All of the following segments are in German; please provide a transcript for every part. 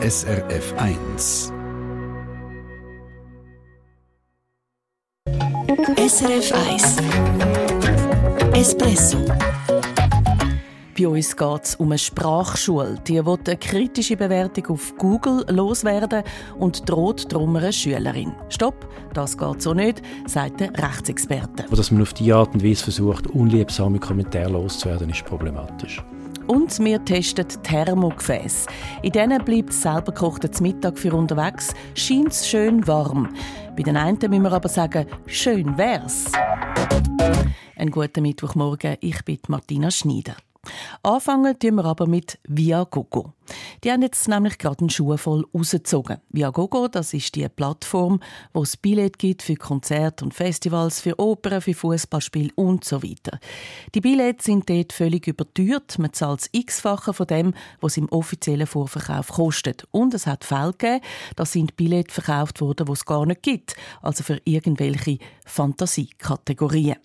SRF 1. SRF 1 Espresso bei uns geht es um eine Sprachschule. Die will eine kritische Bewertung auf Google loswerden und droht darum einer Schülerin. Stopp, das geht so nicht, sagt der Rechtsexperte. Dass man auf diese Art und Weise versucht, unliebsame Kommentare loszuwerden, ist problematisch. Und wir testen Thermogefäße. In denen bleibt selber gekochtes Mittag für unterwegs, scheint es schön warm. Bei den einen müssen wir aber sagen, schön wär's. Einen guten Mittwochmorgen, ich bin Martina Schneider. Anfangen tun wir aber mit Viagogo. Die haben jetzt nämlich gerade einen Schuh voll rausgezogen. Viagogo, das ist die Plattform, wo es Billett gibt für Konzerte und Festivals, für Opern, für Fußballspiele und so weiter. Die Billets sind dort völlig überteuert. Man zahlt das x-fache von dem, was im offiziellen Vorverkauf kostet. Und es hat Fälle gegeben, da sind Billets verkauft worden, die es gar nicht gibt. Also für irgendwelche Fantasiekategorien.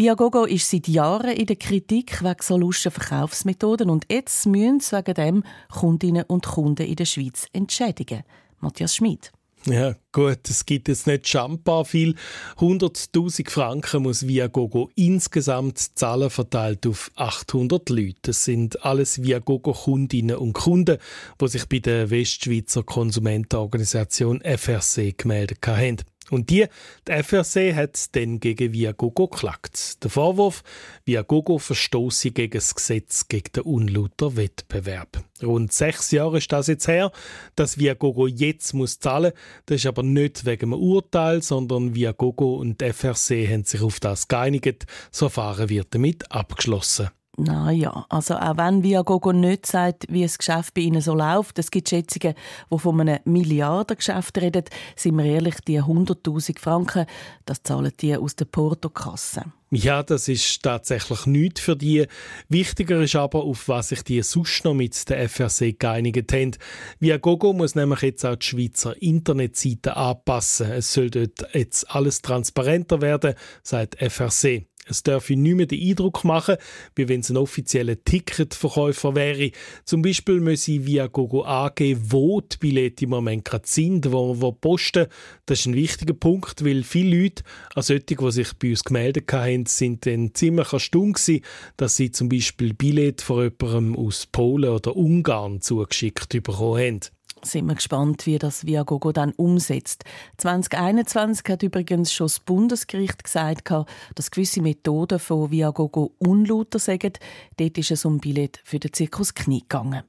Viagogo ist seit Jahren in der Kritik wegen so lustigen Verkaufsmethoden und jetzt müssen sie wegen dem Kundinnen und Kunden in der Schweiz entschädigen. Matthias Schmid. Ja, gut, es gibt jetzt nicht schambar viel. 100.000 Franken muss Viagogo insgesamt zahlen, verteilt auf 800 Leute. Das sind alles Viagogo-Kundinnen und Kunden, die sich bei der Westschweizer Konsumentenorganisation FRC gemeldet haben. Und die, die FRC hat dann gegen Viagogo geklagt. Der Vorwurf, Viagogo verstoße gegen das Gesetz gegen den unlauter Wettbewerb. Rund sechs Jahre ist das jetzt her, dass Viagogo jetzt muss zahlen. Das ist aber nicht wegen einem Urteil, sondern Viagogo und die FRC haben sich auf das geeinigt. Das Verfahren wird damit abgeschlossen. Naja, also auch wenn Viagogo nicht sagt, wie das Geschäft bei ihnen so läuft, es gibt Schätzungen, die von einem Milliardengeschäft reden, sind wir ehrlich, die 100'000 Franken, das zahlen die aus der Portokasse. Ja, das ist tatsächlich nichts für die. Wichtiger ist aber, auf was sich die sonst noch mit der FRC geeinigt haben. Viagogo muss nämlich jetzt auch die Schweizer Internetseite anpassen. Es soll dort jetzt alles transparenter werden, sagt FRC. Es dürfe nicht mehr den Eindruck machen, wie wenn es ein offizieller Ticketverkäufer wäre. Zum Beispiel müsse via Gogo angeben, wo die Billette im Moment gerade sind, wo, wo posten. Das ist ein wichtiger Punkt, weil viele Leute, also solche, die sich bei uns gemeldet haben, sind dann ziemlich erstaunt gewesen, dass sie zum Beispiel Billette von jemandem aus Polen oder Ungarn zugeschickt bekommen haben sind wir gespannt, wie das Viagogo dann umsetzt. 2021 hat übrigens schon das Bundesgericht gesagt, dass gewisse Methoden von Viagogo unlauter sind. Dort ist es um Billett für den Zirkus Knie gegangen.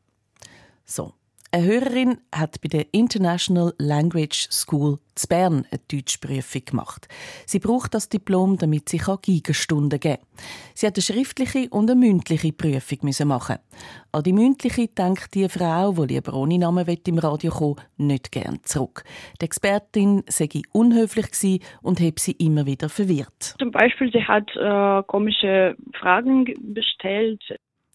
So, eine Hörerin hat bei der International Language School zu Bern eine Deutschprüfung gemacht. Sie braucht das Diplom, damit sie Gigastunden geben kann. Sie hat eine schriftliche und eine mündliche Prüfung machen. An die mündliche denkt die Frau, die lieber ohne Namen im Radio kommen nicht gern zurück. Die Expertin sei unhöflich und habe sie immer wieder verwirrt. Zum Beispiel, sie hat äh, komische Fragen gestellt.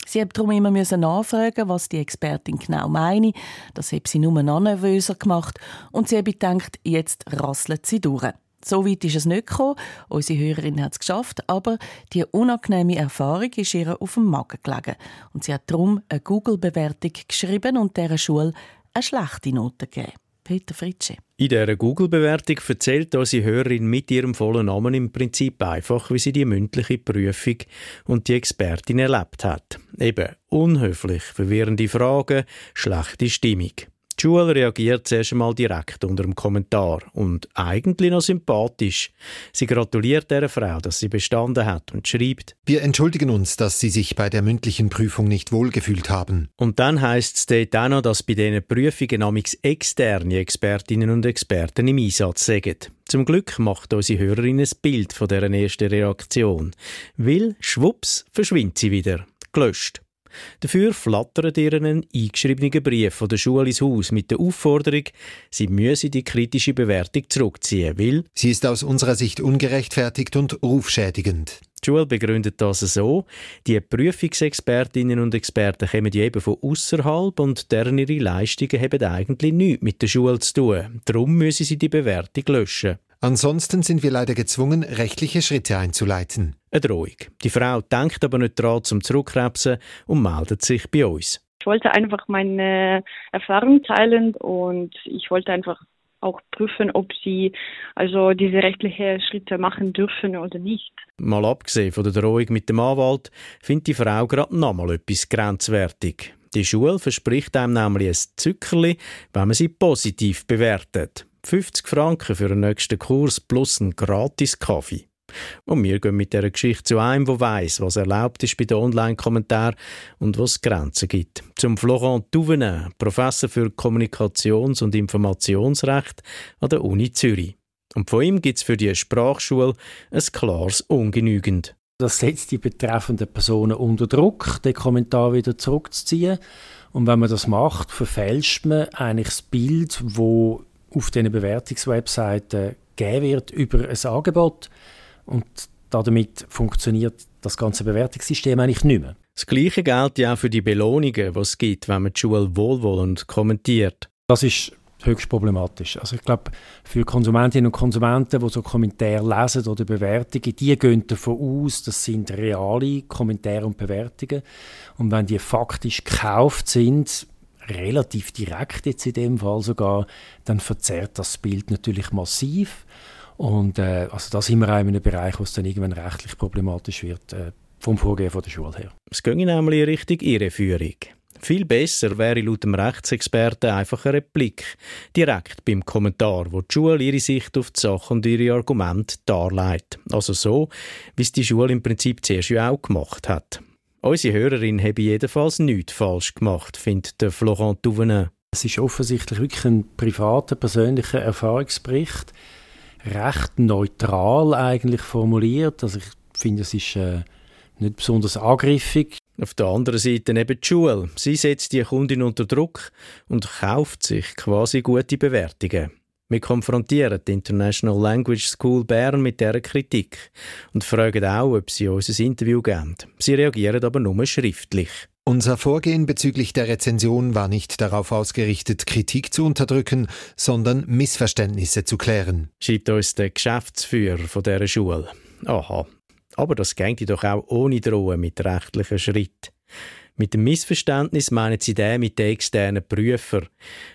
Sie hat darum immer nachfragen, was die Expertin genau meine. Das hat sie nur noch nervöser gemacht und sie hat gedacht, jetzt rasselt sie durch. So weit ist es nicht gekommen. Unsere Hörerin hat es geschafft, aber die unangenehme Erfahrung ist ihr auf dem Magen gelegen. Und sie hat darum eine Google-Bewertung geschrieben und dieser Schule eine schlechte Note gegeben. Peter Fritsche. In dieser Google-Bewertung erzählt unsere Hörerin mit ihrem vollen Namen im Prinzip einfach, wie sie die mündliche Prüfung und die Expertin erlebt hat. Eben unhöflich, verwirrende Fragen, schlechte Stimmung. Die Schule reagiert zuerst einmal direkt unter dem Kommentar und eigentlich noch sympathisch. Sie gratuliert der Frau, dass sie bestanden hat und schreibt: Wir entschuldigen uns, dass Sie sich bei der mündlichen Prüfung nicht wohlgefühlt haben. Und dann heißt es dort auch noch, dass bei diesen Prüfungen namens externe Expertinnen und Experten im Einsatz sind. Zum Glück macht unsere Hörerin ein Bild von dieser ersten Reaktion. Weil, schwupps, verschwindet sie wieder. Gelöscht. Dafür flattert ihr einen eingeschriebenen Brief von der Schule ins Haus mit der Aufforderung, sie müsse die kritische Bewertung zurückziehen, weil sie ist aus unserer Sicht ungerechtfertigt und rufschädigend. Die Schule begründet das so, die Prüfungsexpertinnen und Experten kommen eben von außerhalb und deren ihre Leistungen haben eigentlich nichts mit der Schule zu tun. Darum müssen sie die Bewertung löschen. Ansonsten sind wir leider gezwungen, rechtliche Schritte einzuleiten. Eine Drohung. Die Frau denkt aber nicht daran zum Zurückkrebsen und meldet sich bei uns. wollte einfach meine Erfahrung teilen und ich wollte einfach auch prüfen, ob sie also diese rechtlichen Schritte machen dürfen oder nicht. Mal abgesehen von der Drohung mit dem Anwalt, findet die Frau gerade nochmal etwas grenzwertig. Die Schule verspricht einem nämlich ein Zückerli, wenn man sie positiv bewertet. 50 Franken für den nächsten Kurs plus einen gratis Kaffee. Und wir gehen mit dieser Geschichte zu einem, der weiss, was erlaubt ist bei den Online-Kommentaren und was Grenzen gibt. Zum Florent Touvenin, Professor für Kommunikations- und Informationsrecht an der Uni Zürich. Und von ihm gibt es für die Sprachschule ein klares Ungenügend. Das setzt die betreffenden Personen unter Druck, den Kommentar wieder zurückzuziehen. Und wenn man das macht, verfälscht man eigentlich das Bild, wo auf diesen Bewertungswebseiten gegeben wird über ein Angebot. Und damit funktioniert das ganze Bewertungssystem eigentlich nicht mehr. Das Gleiche gilt ja auch für die Belohnungen, die es gibt, wenn man die Schule wohlwollend kommentiert. Das ist höchst problematisch. Also ich glaube, für Konsumentinnen und Konsumenten, die so Kommentare lesen oder Bewertungen, die gehen davon aus, das sind reale Kommentare und Bewertungen. Und wenn die faktisch gekauft sind, relativ direkt jetzt in dem Fall sogar, dann verzerrt das Bild natürlich massiv. Und äh, also da sind wir auch in einem Bereich, wo es dann irgendwann rechtlich problematisch wird, äh, vom Vorgehen von der Schule her. Es ging nämlich in Richtung Irreführung. Viel besser wäre laut dem Rechtsexperten einfach ein Replik, direkt beim Kommentar, wo die Schule ihre Sicht auf die Sache und ihre Argumente darlegt. Also so, wie es die Schule im Prinzip zuerst ja auch gemacht hat. Unsere Hörerin habe jedenfalls nichts falsch gemacht, findet der Florent Touvenin. Es ist offensichtlich wirklich ein privater, persönlicher Erfahrungsbericht recht neutral eigentlich formuliert. Also ich finde, es ist äh, nicht besonders angriffig. Auf der anderen Seite eben die Schule. Sie setzt die Kundin unter Druck und kauft sich quasi gute Bewertungen. Wir konfrontieren die International Language School Bern mit dieser Kritik und fragen auch, ob sie uns ein Interview geben. Sie reagieren aber nur schriftlich. Unser Vorgehen bezüglich der Rezension war nicht darauf ausgerichtet, Kritik zu unterdrücken, sondern Missverständnisse zu klären. Schreibt uns der Geschäftsführer dieser Schule. Aha. Aber das ging doch auch ohne Drohen mit rechtlichen Schritten. Mit dem Missverständnis meinen sie den mit den externen Prüfer.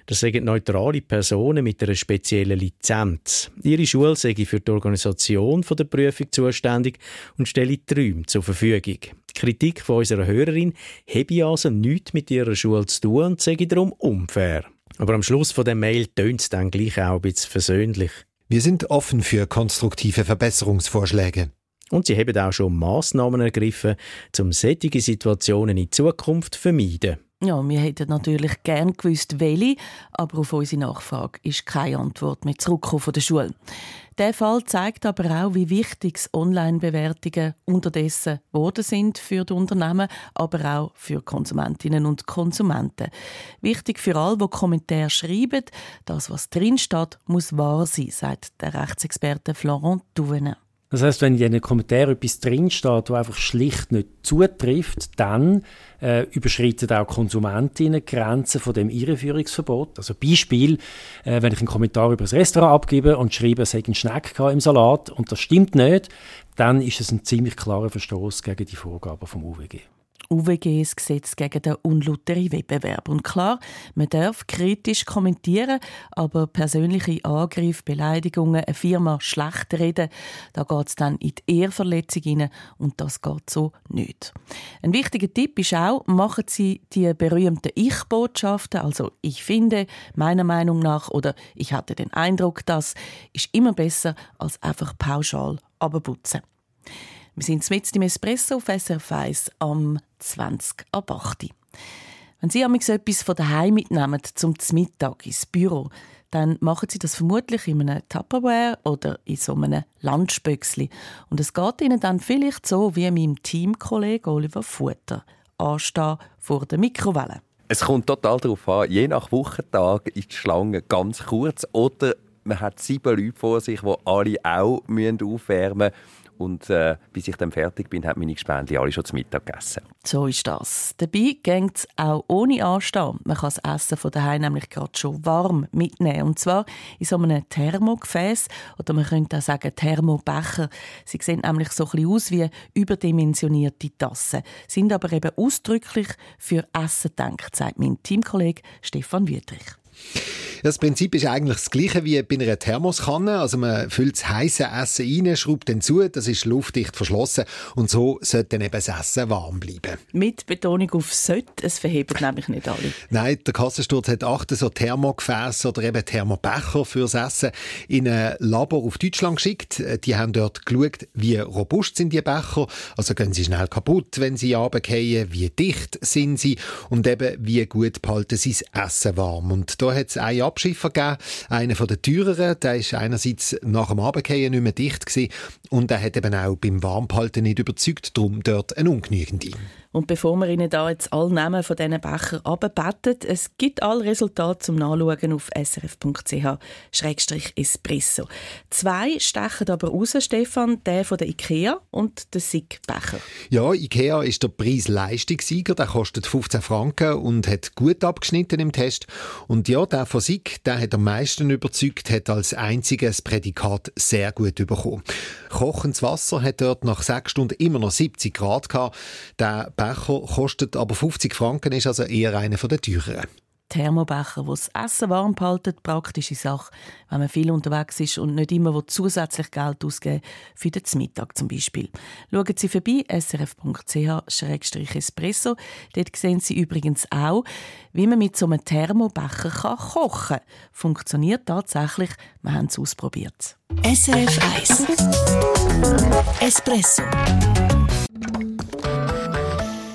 Das sind neutrale Personen mit einer speziellen Lizenz. Ihre Schule sei für die Organisation der Prüfung zuständig und stelle die Räume zur Verfügung. Die Kritik von unserer Hörerin habe also nichts mit ihrer Schule zu tun und sei darum unfair. Aber am Schluss von der Mail tönt es dann gleich auch ein bisschen versöhnlich. Wir sind offen für konstruktive Verbesserungsvorschläge. Und sie haben auch schon Massnahmen ergriffen, um solche Situationen in Zukunft zu vermeiden. Ja, wir hätten natürlich gern gewusst, welche, aber auf unsere Nachfrage ist keine Antwort mehr zurückgekommen von der Schule. Der Fall zeigt aber auch, wie wichtig Online-Bewertungen unterdessen geworden sind für die Unternehmen, aber auch für Konsumentinnen und Konsumenten. Wichtig für alle, die Kommentare schreiben, das, was drinsteht, muss wahr sein, sagt der Rechtsexperte Florent Touvenin. Das heißt, wenn in den Kommentaren etwas drinsteht, das einfach schlicht nicht zutrifft, dann äh, überschreiten auch Konsumentinnen Grenzen von dem Irreführungsverbot. Also Beispiel, äh, wenn ich einen Kommentar über das Restaurant abgebe und schreibe, es hätte einen Schneck im Salat und das stimmt nicht, dann ist es ein ziemlich klarer Verstoß gegen die Vorgaben vom UWG. UWG das Gesetz gegen den unlauteren Wettbewerb. Und klar, man darf kritisch kommentieren, aber persönliche Angriffe, Beleidigungen, eine Firma schlecht reden, da geht es dann in die Ehrverletzung hinein und das geht so nicht. Ein wichtiger Tipp ist auch, machen Sie die berühmten Ich-Botschaften, also ich finde, meiner Meinung nach oder ich hatte den Eindruck, dass, ist immer besser als einfach pauschal abputzen. Wir sind mit im Espresso auf SRF 1 am 20 ab 8. Wenn Sie amigs etwas von daheim mitnehmen zum Mittag ins Büro, dann machen Sie das vermutlich in einem Tupperware oder in so einem Lunchböxli. Und es geht Ihnen dann vielleicht so wie meinem Teamkollegen Oliver Futter anstehen vor der Mikrowelle. Es kommt total darauf an, je nach Wochentag ist die Schlange ganz kurz oder man hat sieben Leute vor sich, die alle auch aufwärmen müssen und äh, bis ich dann fertig bin, haben meine Gespendli alle schon zu Mittag gegessen. So ist das. Dabei geht es auch ohne Anstehen. Man kann das Essen von daheim nämlich gerade schon warm mitnehmen. Und zwar in so einem Thermogefäß oder man könnte auch sagen Thermobecher. Sie sehen nämlich so ein bisschen aus wie überdimensionierte Tassen, sind aber eben ausdrücklich für Essen gedacht, sagt mein Teamkollege Stefan Wüttrich. Das Prinzip ist eigentlich das gleiche wie bei einer Thermoskanne. Also man füllt das heiße Essen rein, schraubt dann zu, das ist luftdicht verschlossen und so sollte dann eben das Essen warm bleiben. Mit Betonung auf «sollte», es verhebt nämlich nicht alle. Nein, der Kassensturz hat acht so Thermogefäße oder eben Thermobecher fürs Essen in ein Labor auf Deutschland geschickt. Die haben dort geschaut, wie robust sind die Becher, also gehen sie schnell kaputt, wenn sie runterfallen, wie dicht sind sie und eben wie gut behalten sie das Essen warm. Und da hat es eine Abschiffer gegeben. Einer von den teureren, der ist einerseits nach dem Abendgehen nicht mehr dicht gewesen und der hat eben auch beim Warmhalten nicht überzeugt, darum dort ein ungenügende. Und bevor wir Ihnen da jetzt alle Namen von diesen Bechern abbeten, es gibt alle Resultate zum Nachschauen auf srf.ch-espresso. Zwei stechen aber raus, Stefan, der von der IKEA und der SIG-Becher. Ja, IKEA ist der Preis-Leistungssieger, der kostet 15 Franken und hat gut abgeschnitten im Test. Und ja, der von SIG, der hat am meisten überzeugt, hat als einziges Prädikat sehr gut bekommen. Kochendes Wasser hat dort nach sechs Stunden immer noch 70 Grad gehabt. Der Becher kostet aber 50 Franken, ist also eher einer der teureren. Thermobecher, wo das Essen warm behalten, praktische Sache, wenn man viel unterwegs ist und nicht immer zusätzlich Geld ausgeben für den Mittag zum Beispiel. Schauen Sie vorbei, srf.ch-espresso. Dort sehen Sie übrigens auch, wie man mit so einem Thermobecher kochen kann. Funktioniert tatsächlich, wir haben es ausprobiert. SRF 1 Espresso